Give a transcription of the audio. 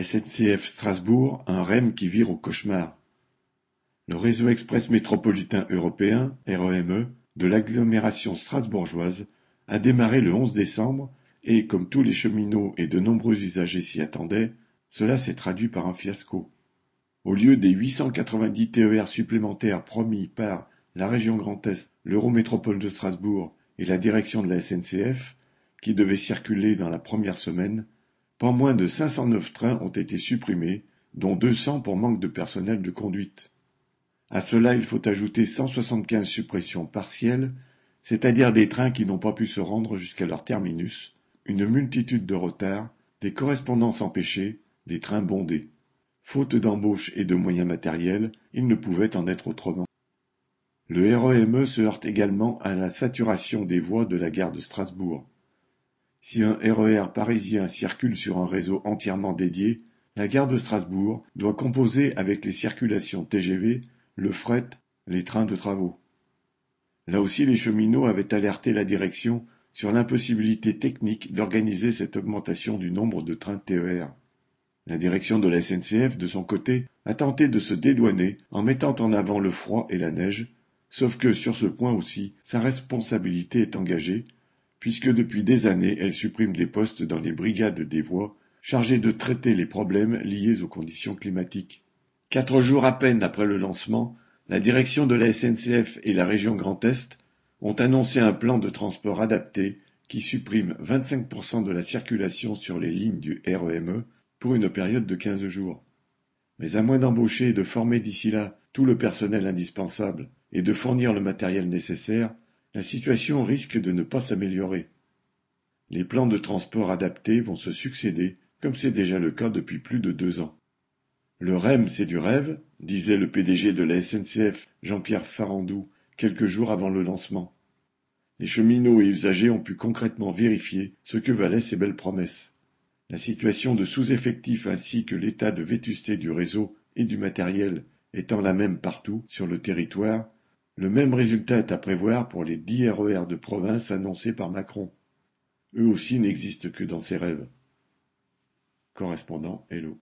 SNCF Strasbourg, un REM qui vire au cauchemar. Le réseau express métropolitain européen, REME, de l'agglomération strasbourgeoise a démarré le 11 décembre et, comme tous les cheminots et de nombreux usagers s'y attendaient, cela s'est traduit par un fiasco. Au lieu des 890 TER supplémentaires promis par la région Grand Est, l'Eurométropole de Strasbourg et la direction de la SNCF, qui devaient circuler dans la première semaine, pas moins de 509 trains ont été supprimés, dont 200 pour manque de personnel de conduite. À cela, il faut ajouter 175 suppressions partielles, c'est-à-dire des trains qui n'ont pas pu se rendre jusqu'à leur terminus, une multitude de retards, des correspondances empêchées, des trains bondés. Faute d'embauche et de moyens matériels, il ne pouvait en être autrement. Le REME se heurte également à la saturation des voies de la gare de Strasbourg. Si un RER e parisien circule sur un réseau entièrement dédié, la gare de Strasbourg doit composer avec les circulations TGV, le fret, les trains de travaux. Là aussi les cheminots avaient alerté la direction sur l'impossibilité technique d'organiser cette augmentation du nombre de trains TER. La direction de la SNCF, de son côté, a tenté de se dédouaner en mettant en avant le froid et la neige, sauf que sur ce point aussi, sa responsabilité est engagée, puisque depuis des années elle supprime des postes dans les brigades des voies chargées de traiter les problèmes liés aux conditions climatiques. Quatre jours à peine après le lancement, la direction de la SNCF et la région Grand Est ont annoncé un plan de transport adapté qui supprime 25% de la circulation sur les lignes du REME e pour une période de 15 jours. Mais à moins d'embaucher et de former d'ici là tout le personnel indispensable et de fournir le matériel nécessaire, la situation risque de ne pas s'améliorer. Les plans de transport adaptés vont se succéder, comme c'est déjà le cas depuis plus de deux ans. Le REM, c'est du rêve, disait le PDG de la SNCF, Jean-Pierre Farandou, quelques jours avant le lancement. Les cheminots et usagers ont pu concrètement vérifier ce que valaient ces belles promesses. La situation de sous-effectif ainsi que l'état de vétusté du réseau et du matériel étant la même partout sur le territoire, le même résultat est à prévoir pour les dix RER de province annoncés par Macron. Eux aussi n'existent que dans ses rêves. Correspondant Hello.